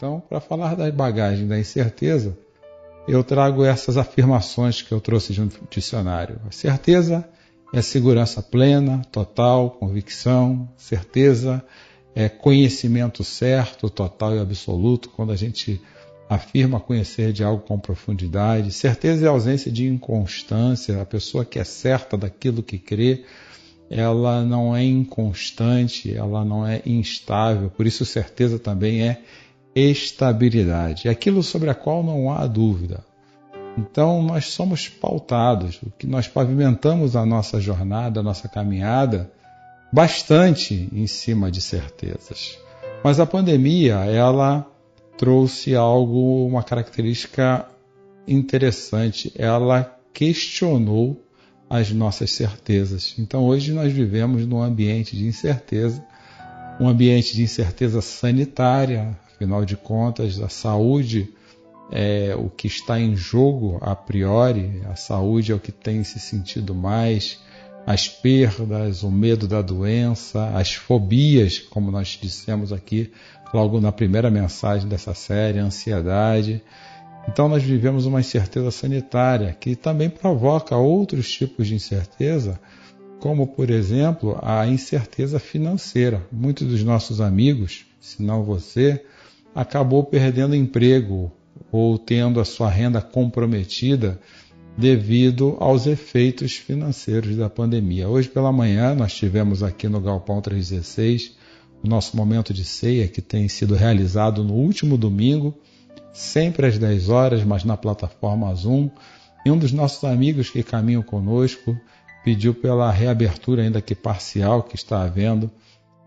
Então, para falar da bagagem da incerteza, eu trago essas afirmações que eu trouxe de um dicionário. A certeza é segurança plena, total, convicção, certeza é conhecimento certo, total e absoluto, quando a gente afirma conhecer de algo com profundidade. Certeza é ausência de inconstância, a pessoa que é certa daquilo que crê, ela não é inconstante, ela não é instável, por isso certeza também é estabilidade, aquilo sobre a qual não há dúvida. Então nós somos pautados, o que nós pavimentamos a nossa jornada, a nossa caminhada, bastante em cima de certezas. Mas a pandemia, ela trouxe algo, uma característica interessante. Ela questionou as nossas certezas. Então hoje nós vivemos num ambiente de incerteza, um ambiente de incerteza sanitária, Afinal de contas, a saúde é o que está em jogo a priori, a saúde é o que tem se sentido mais, as perdas, o medo da doença, as fobias, como nós dissemos aqui logo na primeira mensagem dessa série, a ansiedade. Então nós vivemos uma incerteza sanitária que também provoca outros tipos de incerteza, como por exemplo a incerteza financeira. Muitos dos nossos amigos, se não você, acabou perdendo emprego ou tendo a sua renda comprometida devido aos efeitos financeiros da pandemia. Hoje pela manhã nós tivemos aqui no Galpão 316 o nosso momento de ceia que tem sido realizado no último domingo, sempre às 10 horas, mas na plataforma Zoom. E um dos nossos amigos que caminham conosco pediu pela reabertura ainda que parcial que está havendo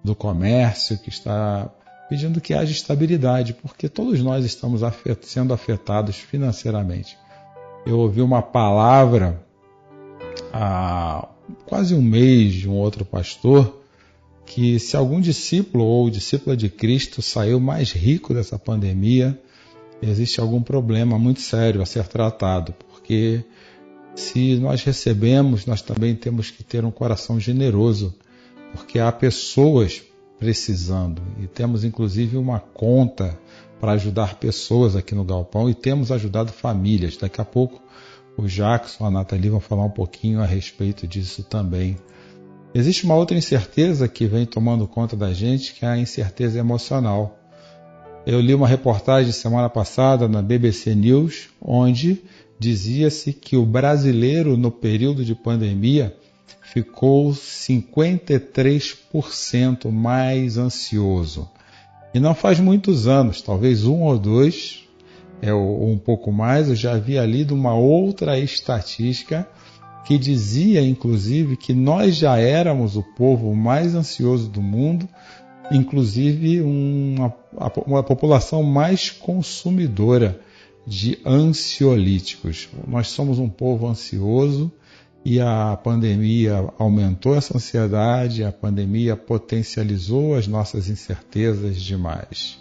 do comércio, que está pedindo que haja estabilidade, porque todos nós estamos sendo afetados financeiramente. Eu ouvi uma palavra há quase um mês de um outro pastor que se algum discípulo ou discípula de Cristo saiu mais rico dessa pandemia, existe algum problema muito sério a ser tratado, porque se nós recebemos, nós também temos que ter um coração generoso, porque há pessoas precisando. E temos inclusive uma conta para ajudar pessoas aqui no Galpão e temos ajudado famílias. Daqui a pouco o Jackson, a Nathalie vão falar um pouquinho a respeito disso também. Existe uma outra incerteza que vem tomando conta da gente, que é a incerteza emocional. Eu li uma reportagem semana passada na BBC News, onde dizia-se que o brasileiro, no período de pandemia, ficou 53% mais ansioso. E não faz muitos anos, talvez um ou dois, é, ou um pouco mais, eu já havia lido uma outra estatística que dizia, inclusive, que nós já éramos o povo mais ansioso do mundo, inclusive uma, uma população mais consumidora de ansiolíticos. Nós somos um povo ansioso e a pandemia aumentou essa ansiedade, a pandemia potencializou as nossas incertezas demais.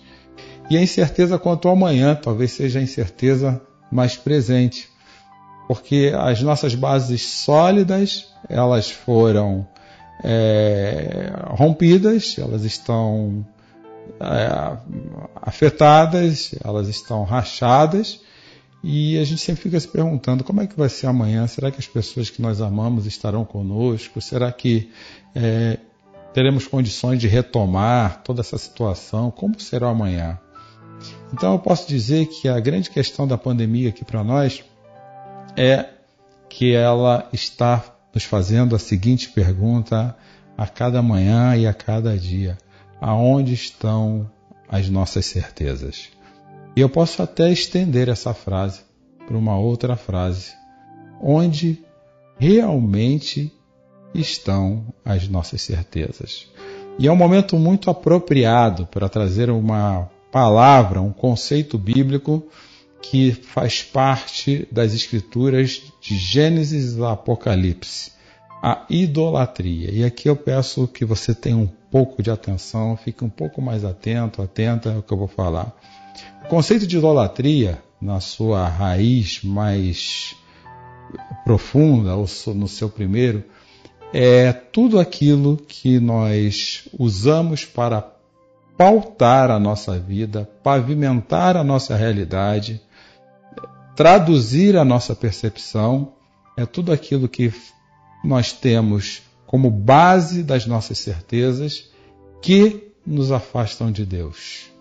E a incerteza quanto ao amanhã talvez seja a incerteza mais presente, porque as nossas bases sólidas elas foram é, rompidas, elas estão é, afetadas, elas estão rachadas e a gente sempre fica se perguntando como é que vai ser amanhã? Será que as pessoas que nós amamos estarão conosco? Será que é, teremos condições de retomar toda essa situação? Como será amanhã? Então eu posso dizer que a grande questão da pandemia aqui para nós é que ela está nos fazendo a seguinte pergunta a cada manhã e a cada dia: aonde estão as nossas certezas? E eu posso até estender essa frase para uma outra frase onde realmente estão as nossas certezas. E é um momento muito apropriado para trazer uma palavra, um conceito bíblico que faz parte das escrituras de Gênesis e Apocalipse, a idolatria. E aqui eu peço que você tenha um pouco de atenção, fique um pouco mais atento, atenta ao que eu vou falar. O conceito de idolatria, na sua raiz mais profunda, ou no seu primeiro, é tudo aquilo que nós usamos para pautar a nossa vida, pavimentar a nossa realidade, traduzir a nossa percepção, é tudo aquilo que nós temos como base das nossas certezas que nos afastam de Deus.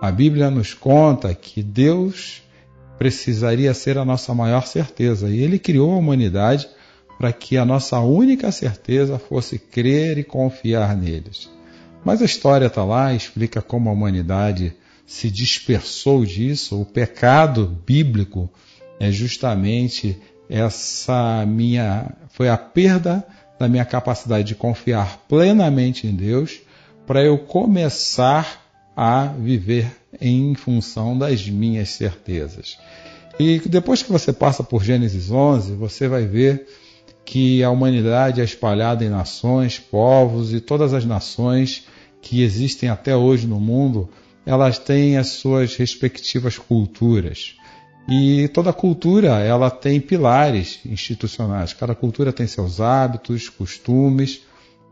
A Bíblia nos conta que Deus precisaria ser a nossa maior certeza e Ele criou a humanidade para que a nossa única certeza fosse crer e confiar neles. Mas a história está lá, explica como a humanidade se dispersou disso. O pecado bíblico é justamente essa minha foi a perda da minha capacidade de confiar plenamente em Deus para eu começar a viver em função das minhas certezas. E depois que você passa por Gênesis 11, você vai ver que a humanidade é espalhada em nações, povos e todas as nações que existem até hoje no mundo, elas têm as suas respectivas culturas. E toda cultura, ela tem pilares institucionais. Cada cultura tem seus hábitos, costumes.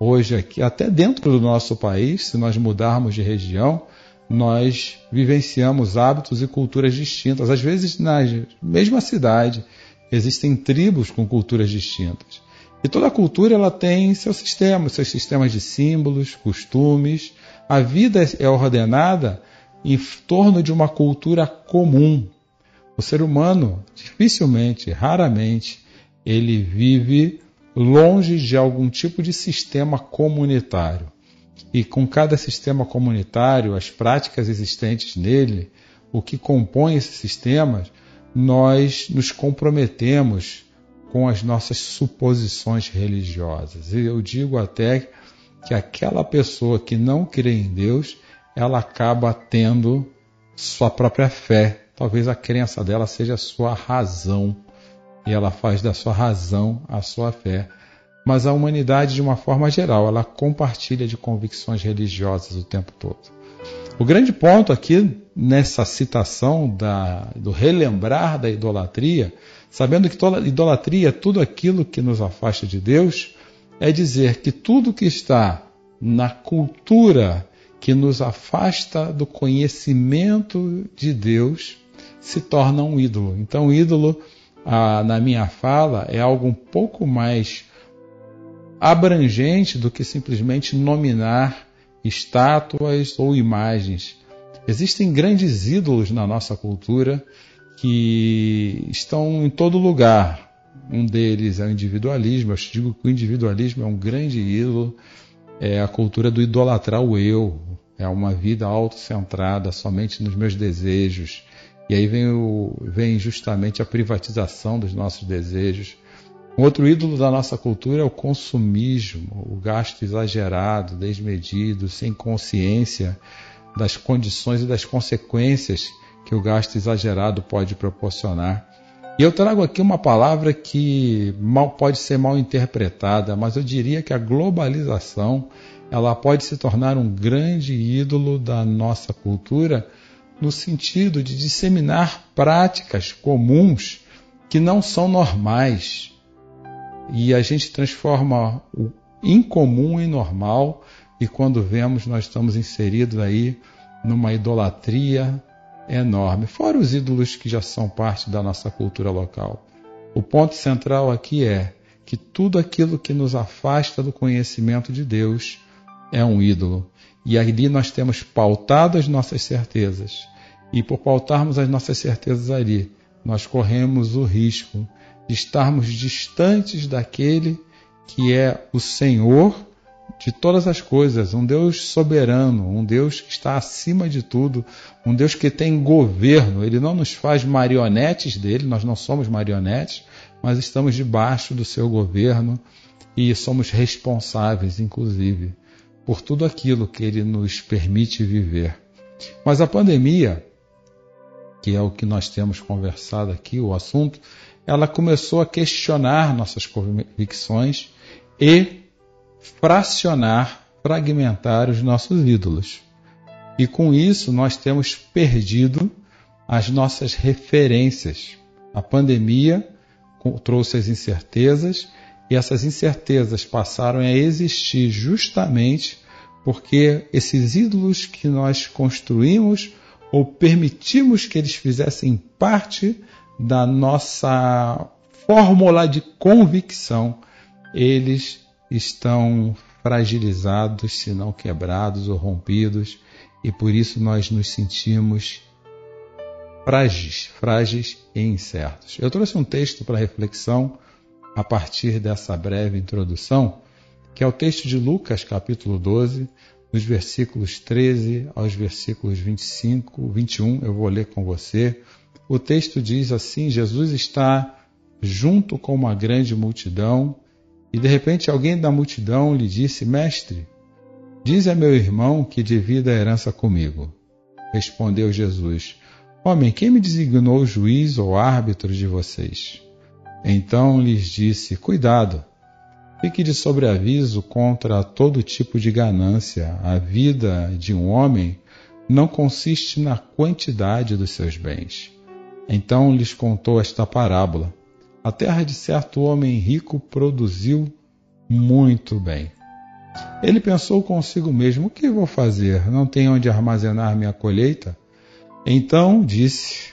Hoje aqui, até dentro do nosso país, se nós mudarmos de região, nós vivenciamos hábitos e culturas distintas. Às vezes, na mesma cidade, existem tribos com culturas distintas. E toda cultura ela tem seus sistemas, seus sistemas de símbolos, costumes. A vida é ordenada em torno de uma cultura comum. O ser humano, dificilmente, raramente, ele vive longe de algum tipo de sistema comunitário. E com cada sistema comunitário, as práticas existentes nele, o que compõe esses sistemas, nós nos comprometemos com as nossas suposições religiosas. E eu digo até que aquela pessoa que não crê em Deus, ela acaba tendo sua própria fé. Talvez a crença dela seja a sua razão. E ela faz da sua razão a sua fé. Mas a humanidade, de uma forma geral, ela compartilha de convicções religiosas o tempo todo. O grande ponto aqui nessa citação da, do relembrar da idolatria, sabendo que toda idolatria é tudo aquilo que nos afasta de Deus, é dizer que tudo que está na cultura que nos afasta do conhecimento de Deus se torna um ídolo. Então, ídolo, ah, na minha fala, é algo um pouco mais abrangente do que simplesmente nominar estátuas ou imagens. Existem grandes ídolos na nossa cultura que estão em todo lugar. Um deles é o individualismo. Eu digo que o individualismo é um grande ídolo. É a cultura do idolatrar o eu. É uma vida autocentrada somente nos meus desejos. E aí vem, o, vem justamente a privatização dos nossos desejos um outro ídolo da nossa cultura é o consumismo, o gasto exagerado, desmedido, sem consciência das condições e das consequências que o gasto exagerado pode proporcionar. E eu trago aqui uma palavra que mal, pode ser mal interpretada, mas eu diria que a globalização ela pode se tornar um grande ídolo da nossa cultura no sentido de disseminar práticas comuns que não são normais, e a gente transforma o incomum em normal e quando vemos nós estamos inseridos aí numa idolatria enorme, fora os ídolos que já são parte da nossa cultura local. O ponto central aqui é que tudo aquilo que nos afasta do conhecimento de Deus é um ídolo. E ali nós temos pautado as nossas certezas. E por pautarmos as nossas certezas ali, nós corremos o risco de estarmos distantes daquele que é o Senhor de todas as coisas, um Deus soberano, um Deus que está acima de tudo, um Deus que tem governo. Ele não nos faz marionetes dele, nós não somos marionetes, mas estamos debaixo do seu governo e somos responsáveis, inclusive, por tudo aquilo que ele nos permite viver. Mas a pandemia, que é o que nós temos conversado aqui, o assunto, ela começou a questionar nossas convicções e fracionar, fragmentar os nossos ídolos. E com isso nós temos perdido as nossas referências. A pandemia trouxe as incertezas e essas incertezas passaram a existir justamente porque esses ídolos que nós construímos ou permitimos que eles fizessem parte da nossa fórmula de convicção, eles estão fragilizados, se não quebrados ou rompidos, e por isso nós nos sentimos frágeis, frágeis e incertos. Eu trouxe um texto para reflexão a partir dessa breve introdução, que é o texto de Lucas, capítulo 12, dos versículos 13 aos versículos 25, 21. Eu vou ler com você. O texto diz assim: Jesus está junto com uma grande multidão e de repente alguém da multidão lhe disse: Mestre, diz a meu irmão que divida a herança comigo. Respondeu Jesus: Homem, quem me designou juiz ou árbitro de vocês? Então lhes disse: Cuidado, fique de sobreaviso contra todo tipo de ganância. A vida de um homem não consiste na quantidade dos seus bens. Então lhes contou esta parábola. A terra de certo homem rico produziu muito bem. Ele pensou consigo mesmo: O que vou fazer? Não tenho onde armazenar minha colheita? Então disse: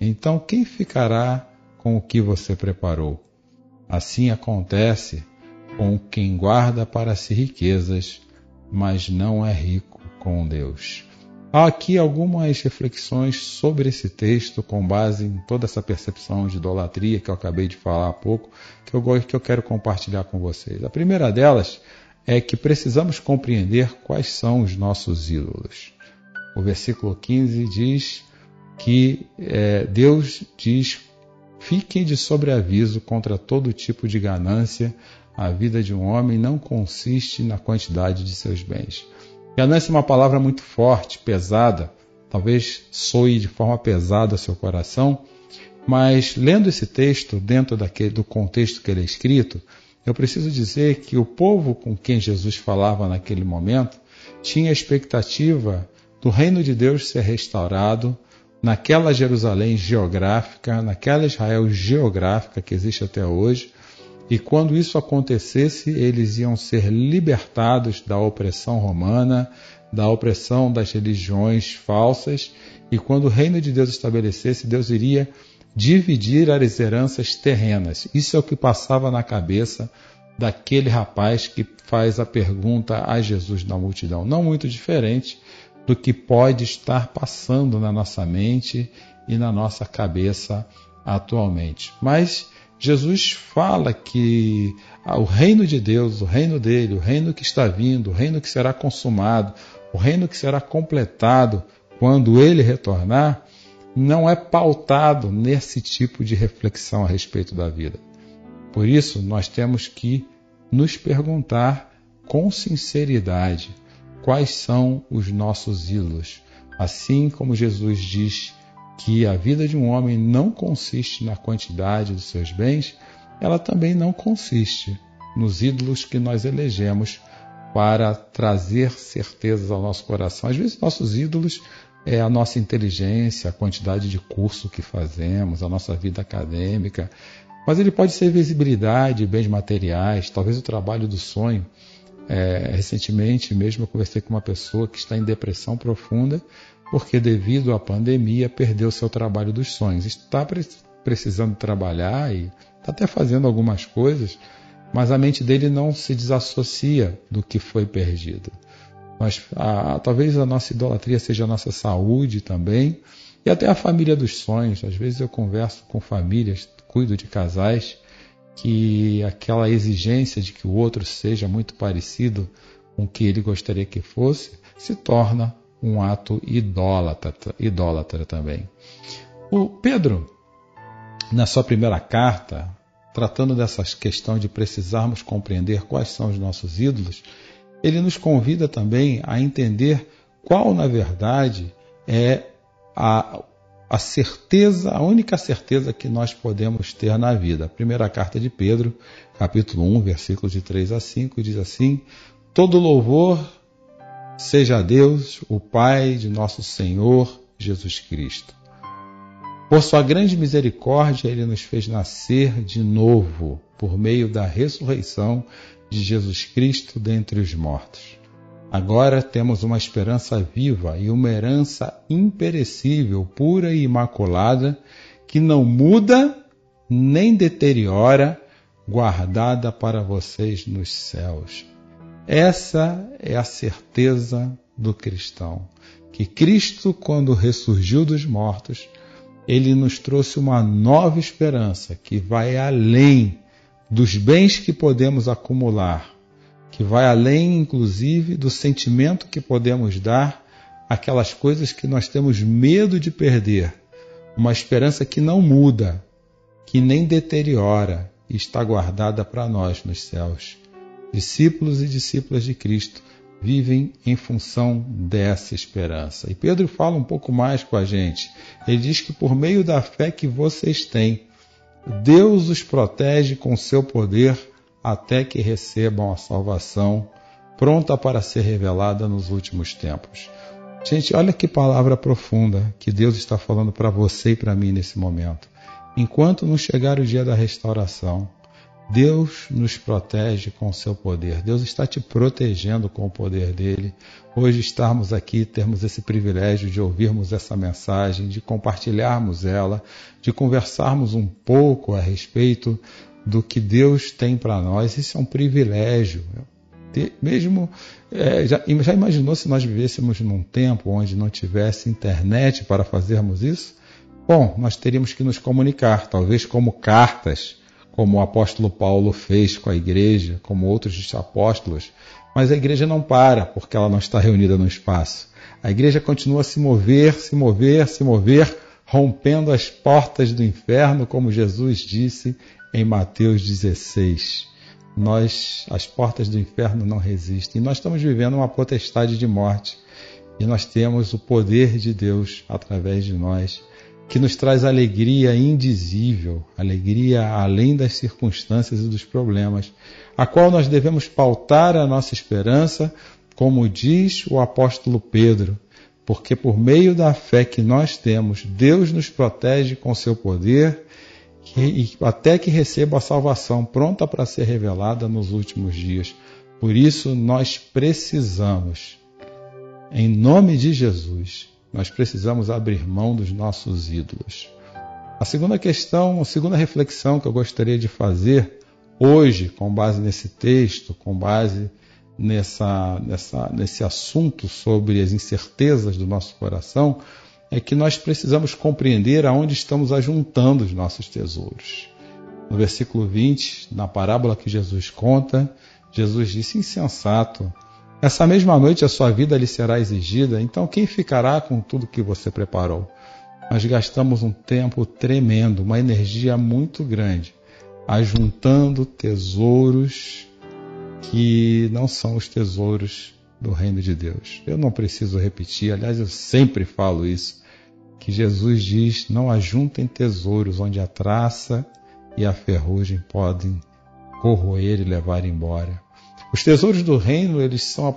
Então quem ficará com o que você preparou? Assim acontece com quem guarda para si riquezas, mas não é rico com Deus. Há aqui algumas reflexões sobre esse texto com base em toda essa percepção de idolatria que eu acabei de falar há pouco, que eu, que eu quero compartilhar com vocês. A primeira delas é que precisamos compreender quais são os nossos ídolos. O versículo 15 diz que é, Deus diz: fiquem de sobreaviso contra todo tipo de ganância. A vida de um homem não consiste na quantidade de seus bens. Ganância é uma palavra muito forte, pesada, talvez soe de forma pesada ao seu coração, mas lendo esse texto dentro daquele, do contexto que ele é escrito, eu preciso dizer que o povo com quem Jesus falava naquele momento tinha a expectativa do reino de Deus ser restaurado naquela Jerusalém geográfica, naquela Israel geográfica que existe até hoje, e quando isso acontecesse, eles iam ser libertados da opressão romana, da opressão das religiões falsas, e quando o reino de Deus estabelecesse, Deus iria dividir as heranças terrenas. Isso é o que passava na cabeça daquele rapaz que faz a pergunta a Jesus na multidão. Não muito diferente do que pode estar passando na nossa mente e na nossa cabeça atualmente. Mas Jesus fala que ah, o reino de Deus, o reino dele, o reino que está vindo, o reino que será consumado, o reino que será completado quando ele retornar, não é pautado nesse tipo de reflexão a respeito da vida. Por isso, nós temos que nos perguntar com sinceridade quais são os nossos ídolos. Assim como Jesus diz que a vida de um homem não consiste na quantidade dos seus bens, ela também não consiste nos ídolos que nós elegemos para trazer certezas ao nosso coração. Às vezes, nossos ídolos é a nossa inteligência, a quantidade de curso que fazemos, a nossa vida acadêmica, mas ele pode ser visibilidade, bens materiais, talvez o trabalho do sonho. É, recentemente mesmo eu conversei com uma pessoa que está em depressão profunda porque devido à pandemia perdeu seu trabalho dos sonhos. Está precisando trabalhar e está até fazendo algumas coisas, mas a mente dele não se desassocia do que foi perdido. Mas a, talvez a nossa idolatria seja a nossa saúde também e até a família dos sonhos. Às vezes eu converso com famílias, cuido de casais que aquela exigência de que o outro seja muito parecido com o que ele gostaria que fosse se torna um ato idólatra, idólatra também. O Pedro, na sua primeira carta, tratando dessa questão de precisarmos compreender quais são os nossos ídolos, ele nos convida também a entender qual, na verdade, é a, a certeza, a única certeza que nós podemos ter na vida. A primeira carta de Pedro, capítulo 1, versículos de 3 a 5, diz assim: Todo louvor seja a Deus, o Pai de nosso Senhor Jesus Cristo. Por sua grande misericórdia, ele nos fez nascer de novo por meio da ressurreição de Jesus Cristo dentre os mortos. Agora temos uma esperança viva e uma herança imperecível, pura e imaculada, que não muda nem deteriora, guardada para vocês nos céus. Essa é a certeza do cristão, que Cristo, quando ressurgiu dos mortos, ele nos trouxe uma nova esperança que vai além dos bens que podemos acumular, que vai além, inclusive, do sentimento que podemos dar àquelas coisas que nós temos medo de perder. Uma esperança que não muda, que nem deteriora e está guardada para nós nos céus. Discípulos e discípulas de Cristo vivem em função dessa esperança. E Pedro fala um pouco mais com a gente. Ele diz que por meio da fé que vocês têm, Deus os protege com seu poder até que recebam a salvação pronta para ser revelada nos últimos tempos. Gente, olha que palavra profunda que Deus está falando para você e para mim nesse momento. Enquanto não chegar o dia da restauração, Deus nos protege com o seu poder. Deus está te protegendo com o poder dele. Hoje estarmos aqui, termos esse privilégio de ouvirmos essa mensagem, de compartilharmos ela, de conversarmos um pouco a respeito do que Deus tem para nós. Isso é um privilégio. Mesmo é, já, já imaginou se nós vivêssemos num tempo onde não tivesse internet para fazermos isso? Bom, nós teríamos que nos comunicar, talvez como cartas como o apóstolo Paulo fez com a igreja, como outros apóstolos, mas a igreja não para porque ela não está reunida no espaço. A igreja continua a se mover, se mover, se mover, rompendo as portas do inferno, como Jesus disse em Mateus 16. Nós, as portas do inferno não resistem. Nós estamos vivendo uma potestade de morte e nós temos o poder de Deus através de nós que nos traz alegria indizível, alegria além das circunstâncias e dos problemas, a qual nós devemos pautar a nossa esperança, como diz o apóstolo Pedro, porque por meio da fé que nós temos, Deus nos protege com seu poder e até que receba a salvação pronta para ser revelada nos últimos dias. Por isso nós precisamos, em nome de Jesus, nós precisamos abrir mão dos nossos ídolos. A segunda questão, a segunda reflexão que eu gostaria de fazer hoje, com base nesse texto, com base nessa, nessa, nesse assunto sobre as incertezas do nosso coração, é que nós precisamos compreender aonde estamos ajuntando os nossos tesouros. No versículo 20, na parábola que Jesus conta, Jesus disse: Insensato, essa mesma noite a sua vida lhe será exigida, então quem ficará com tudo que você preparou? Nós gastamos um tempo tremendo, uma energia muito grande, ajuntando tesouros que não são os tesouros do reino de Deus. Eu não preciso repetir, aliás, eu sempre falo isso, que Jesus diz: não ajuntem tesouros onde a traça e a ferrugem podem corroer e levar embora. Os tesouros do reino, eles são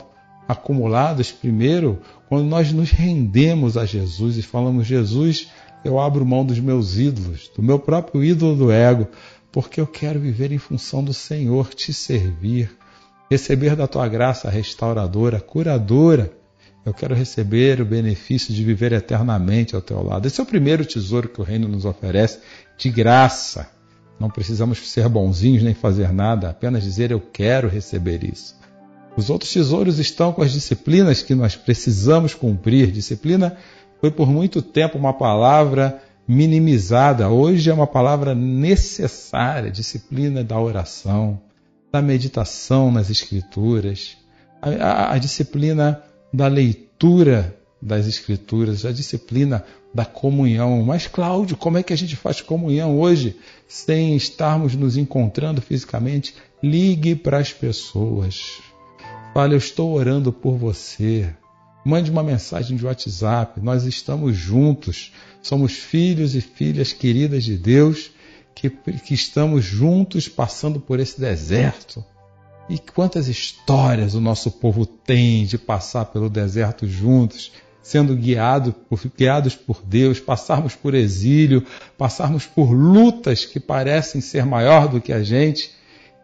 acumulados primeiro quando nós nos rendemos a Jesus e falamos: Jesus, eu abro mão dos meus ídolos, do meu próprio ídolo do ego, porque eu quero viver em função do Senhor, te servir, receber da tua graça restauradora, curadora. Eu quero receber o benefício de viver eternamente ao teu lado. Esse é o primeiro tesouro que o reino nos oferece, de graça. Não precisamos ser bonzinhos nem fazer nada, apenas dizer eu quero receber isso. Os outros tesouros estão com as disciplinas que nós precisamos cumprir. Disciplina foi por muito tempo uma palavra minimizada. Hoje é uma palavra necessária. Disciplina da oração, da meditação nas Escrituras, a, a, a disciplina da leitura das Escrituras, a disciplina da comunhão. Mas, Cláudio, como é que a gente faz comunhão hoje sem estarmos nos encontrando fisicamente? Ligue para as pessoas. Fale, eu estou orando por você. Mande uma mensagem de WhatsApp. Nós estamos juntos. Somos filhos e filhas queridas de Deus que, que estamos juntos passando por esse deserto. E quantas histórias o nosso povo tem de passar pelo deserto juntos, sendo guiado por, guiados por Deus, passarmos por exílio, passarmos por lutas que parecem ser maior do que a gente,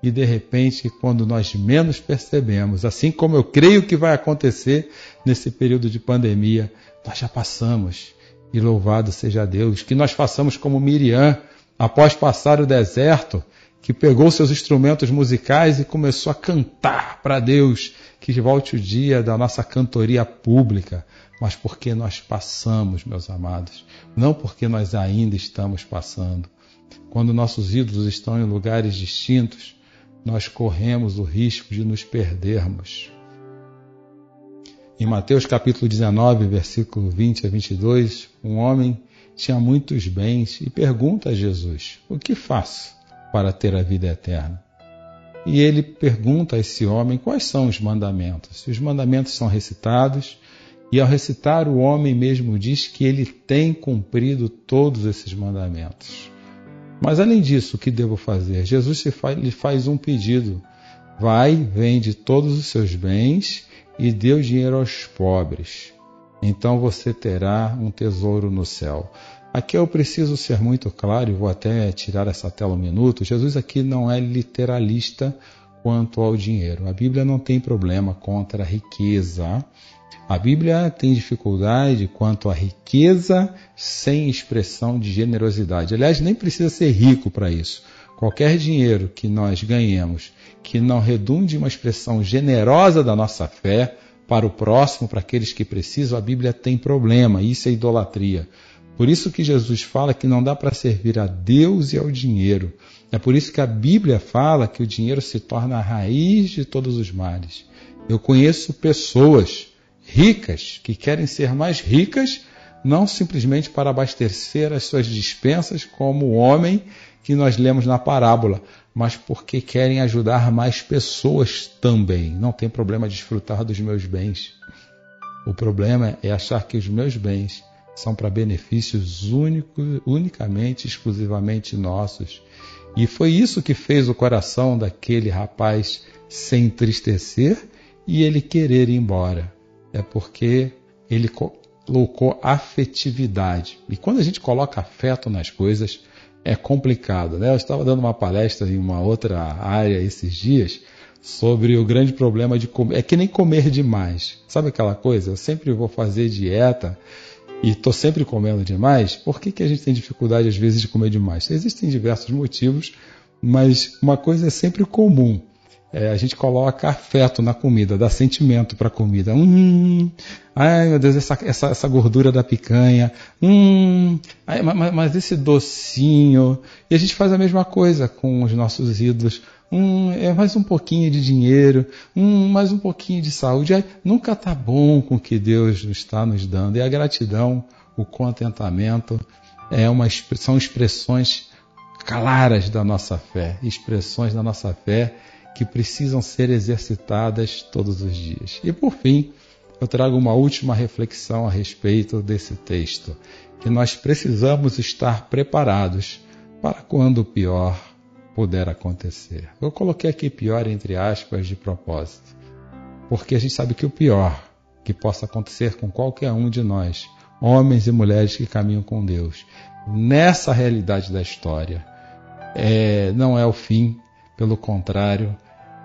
e de repente, quando nós menos percebemos, assim como eu creio que vai acontecer nesse período de pandemia, nós já passamos. E louvado seja Deus, que nós façamos como Miriam, após passar o deserto, que pegou seus instrumentos musicais e começou a cantar para Deus, que volte o dia da nossa cantoria pública, mas porque nós passamos, meus amados, não porque nós ainda estamos passando. Quando nossos ídolos estão em lugares distintos, nós corremos o risco de nos perdermos. Em Mateus capítulo 19, versículo 20 a 22, um homem tinha muitos bens e pergunta a Jesus: O que faço para ter a vida eterna? E ele pergunta a esse homem quais são os mandamentos. Os mandamentos são recitados, e ao recitar, o homem mesmo diz que ele tem cumprido todos esses mandamentos. Mas além disso, o que devo fazer? Jesus lhe faz um pedido: vai, vende todos os seus bens e dê o dinheiro aos pobres então você terá um tesouro no céu. Aqui eu preciso ser muito claro, e vou até tirar essa tela um minuto. Jesus aqui não é literalista quanto ao dinheiro. A Bíblia não tem problema contra a riqueza. A Bíblia tem dificuldade quanto à riqueza sem expressão de generosidade. Aliás, nem precisa ser rico para isso. Qualquer dinheiro que nós ganhemos que não redunde uma expressão generosa da nossa fé, para o próximo, para aqueles que precisam, a Bíblia tem problema, isso é idolatria. Por isso que Jesus fala que não dá para servir a Deus e ao dinheiro. É por isso que a Bíblia fala que o dinheiro se torna a raiz de todos os males. Eu conheço pessoas ricas que querem ser mais ricas, não simplesmente para abastecer as suas dispensas, como o homem que nós lemos na parábola, mas porque querem ajudar mais pessoas também. Não tem problema desfrutar dos meus bens. O problema é achar que os meus bens são para benefícios únicos, unicamente, exclusivamente nossos. E foi isso que fez o coração daquele rapaz se entristecer e ele querer ir embora. É porque ele colocou afetividade. E quando a gente coloca afeto nas coisas, é complicado. Né? Eu estava dando uma palestra em uma outra área esses dias sobre o grande problema de comer. É que nem comer demais. Sabe aquela coisa? Eu sempre vou fazer dieta e estou sempre comendo demais. Por que, que a gente tem dificuldade às vezes de comer demais? Existem diversos motivos, mas uma coisa é sempre comum. É, a gente coloca afeto na comida, dá sentimento para a comida. Hum, ai meu Deus, essa, essa, essa gordura da picanha. Hum, ai, mas, mas, esse docinho. E a gente faz a mesma coisa com os nossos ídolos. Hum, é mais um pouquinho de dinheiro, hum, mais um pouquinho de saúde. Nunca está bom com o que Deus está nos dando. E a gratidão, o contentamento, é uma, são expressões claras da nossa fé, expressões da nossa fé que precisam ser exercitadas todos os dias. E por fim, eu trago uma última reflexão a respeito desse texto, que nós precisamos estar preparados para quando o pior puder acontecer. Eu coloquei aqui pior entre aspas de propósito, porque a gente sabe que o pior que possa acontecer com qualquer um de nós, homens e mulheres que caminham com Deus, nessa realidade da história, é, não é o fim, pelo contrário,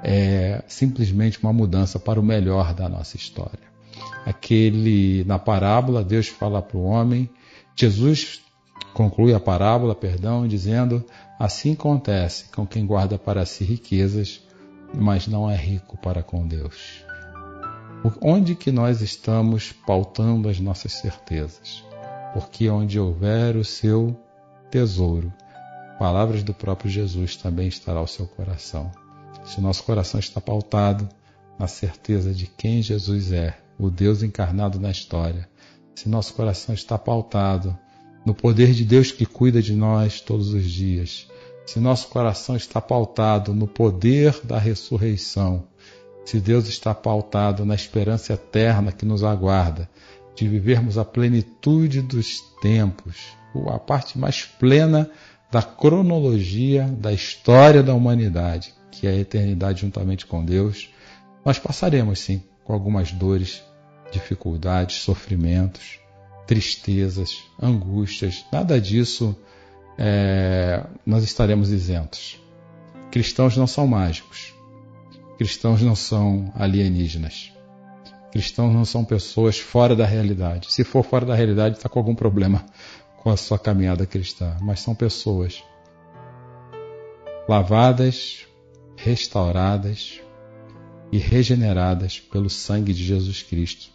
é simplesmente uma mudança para o melhor da nossa história. Aquele na parábola, Deus fala para o homem, Jesus Conclui a parábola, perdão, dizendo: Assim acontece com quem guarda para si riquezas, mas não é rico para com Deus. Onde que nós estamos pautando as nossas certezas? Porque onde houver o seu tesouro, palavras do próprio Jesus também estará o seu coração. Se o nosso coração está pautado na certeza de quem Jesus é, o Deus encarnado na história, se nosso coração está pautado no poder de Deus que cuida de nós todos os dias, se nosso coração está pautado no poder da ressurreição, se Deus está pautado na esperança eterna que nos aguarda, de vivermos a plenitude dos tempos, a parte mais plena da cronologia da história da humanidade, que é a eternidade juntamente com Deus, nós passaremos sim com algumas dores, dificuldades, sofrimentos, tristezas, angústias, nada disso é, nós estaremos isentos. Cristãos não são mágicos. Cristãos não são alienígenas. Cristãos não são pessoas fora da realidade. Se for fora da realidade, está com algum problema com a sua caminhada cristã. Mas são pessoas lavadas, restauradas e regeneradas pelo sangue de Jesus Cristo,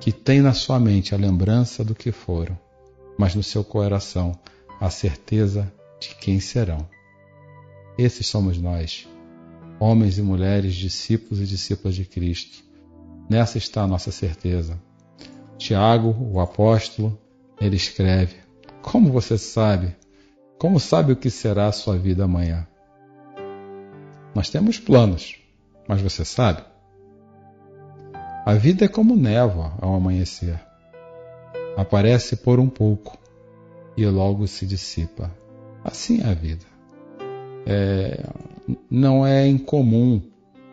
que têm na sua mente a lembrança do que foram, mas no seu coração a certeza de quem serão. Esses somos nós, homens e mulheres, discípulos e discípulas de Cristo. Nessa está a nossa certeza. Tiago, o apóstolo, ele escreve: Como você sabe? Como sabe o que será a sua vida amanhã? Nós temos planos, mas você sabe? A vida é como névoa ao amanhecer. Aparece por um pouco e logo se dissipa. Assim é a vida. É, não é incomum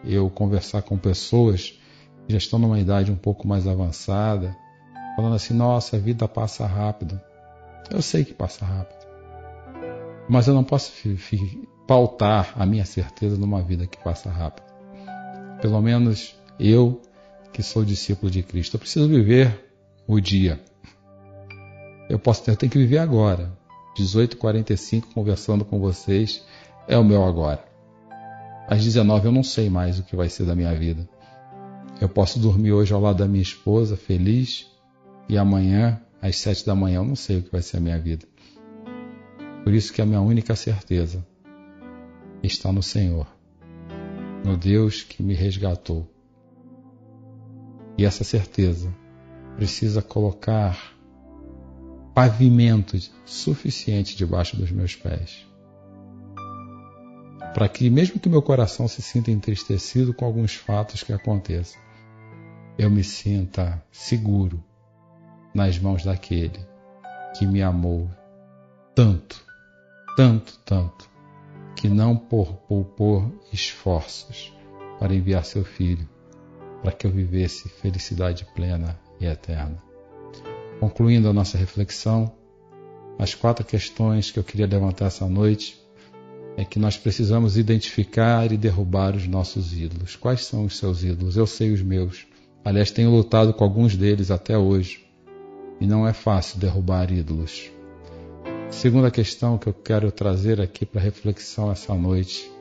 eu conversar com pessoas que já estão numa idade um pouco mais avançada, falando assim: nossa, a vida passa rápido. Eu sei que passa rápido, mas eu não posso pautar a minha certeza numa vida que passa rápido. Pelo menos eu, que sou discípulo de Cristo, eu preciso viver o dia. Eu posso ter, eu tenho que viver agora. 18h45 conversando com vocês é o meu agora. Às 19 eu não sei mais o que vai ser da minha vida. Eu posso dormir hoje ao lado da minha esposa, feliz, e amanhã, às 7 da manhã, eu não sei o que vai ser a minha vida. Por isso que a minha única certeza está no Senhor, no Deus que me resgatou. E essa certeza precisa colocar pavimento suficiente debaixo dos meus pés. Para que, mesmo que meu coração se sinta entristecido com alguns fatos que aconteçam, eu me sinta seguro nas mãos daquele que me amou tanto, tanto, tanto, que não poupou esforços para enviar seu filho para que eu vivesse felicidade plena e eterna. Concluindo a nossa reflexão, as quatro questões que eu queria levantar essa noite é que nós precisamos identificar e derrubar os nossos ídolos. Quais são os seus ídolos? Eu sei os meus. Aliás, tenho lutado com alguns deles até hoje. E não é fácil derrubar ídolos. Segunda questão que eu quero trazer aqui para reflexão essa noite.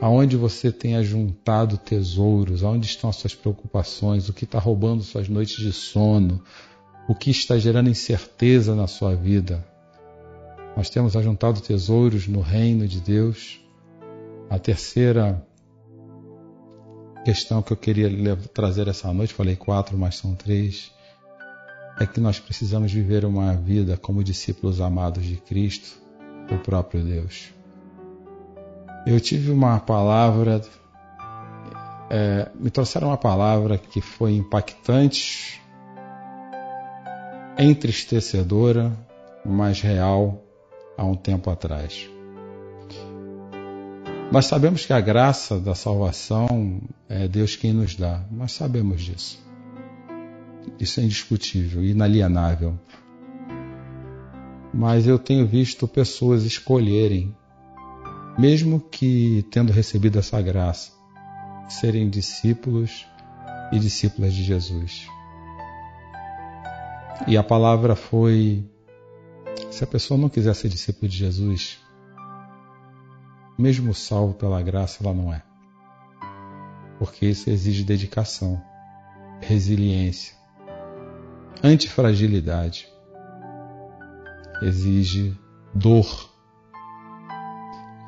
Aonde você tem ajuntado tesouros? Aonde estão as suas preocupações? O que está roubando suas noites de sono? o que está gerando incerteza na sua vida. Nós temos ajuntado tesouros no reino de Deus. A terceira questão que eu queria trazer essa noite, falei quatro, mas são três, é que nós precisamos viver uma vida como discípulos amados de Cristo, o próprio Deus. Eu tive uma palavra, é, me trouxeram uma palavra que foi impactante entristecedora, mas real há um tempo atrás. Nós sabemos que a graça da salvação é Deus quem nos dá, nós sabemos disso. Isso é indiscutível, inalienável. Mas eu tenho visto pessoas escolherem, mesmo que tendo recebido essa graça, serem discípulos e discípulas de Jesus. E a palavra foi Se a pessoa não quiser ser discípulo de Jesus, mesmo salvo pela graça, ela não é. Porque isso exige dedicação, resiliência, antifragilidade, exige dor,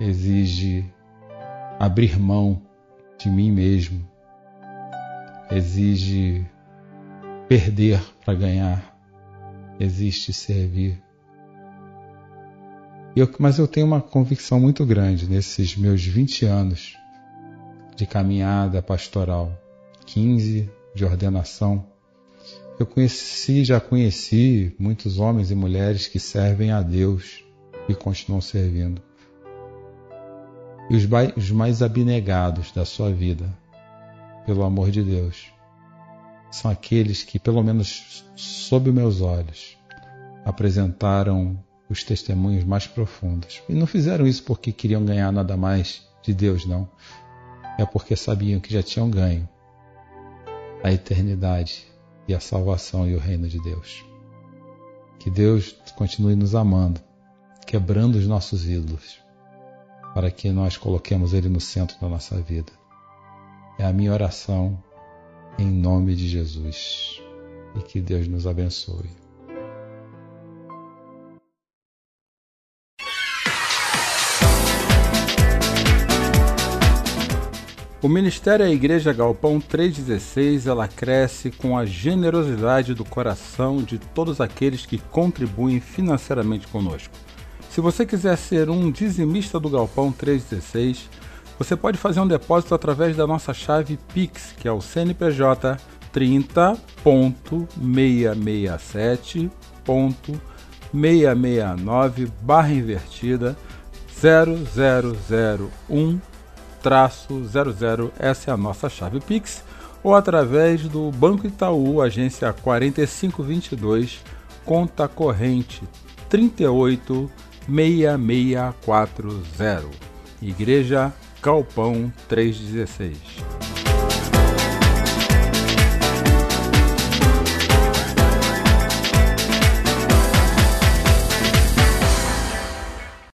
exige abrir mão de mim mesmo, exige perder para ganhar, existe servir. Eu, mas eu tenho uma convicção muito grande nesses meus 20 anos de caminhada pastoral, 15 de ordenação. Eu conheci, já conheci muitos homens e mulheres que servem a Deus e continuam servindo. E os, mais abnegados da sua vida, pelo amor de Deus, são aqueles que, pelo menos sob meus olhos, apresentaram os testemunhos mais profundos. E não fizeram isso porque queriam ganhar nada mais de Deus, não. É porque sabiam que já tinham ganho a eternidade e a salvação e o reino de Deus. Que Deus continue nos amando, quebrando os nossos ídolos, para que nós coloquemos Ele no centro da nossa vida. É a minha oração em nome de Jesus. E que Deus nos abençoe. O Ministério a Igreja Galpão 316, ela cresce com a generosidade do coração de todos aqueles que contribuem financeiramente conosco. Se você quiser ser um dizimista do Galpão 316, você pode fazer um depósito através da nossa chave Pix, que é o CNPJ 30.667.669 barra invertida 0001 traço 00, essa é a nossa chave Pix, ou através do Banco Itaú, agência 4522, conta corrente 386640. Igreja Galpão 316.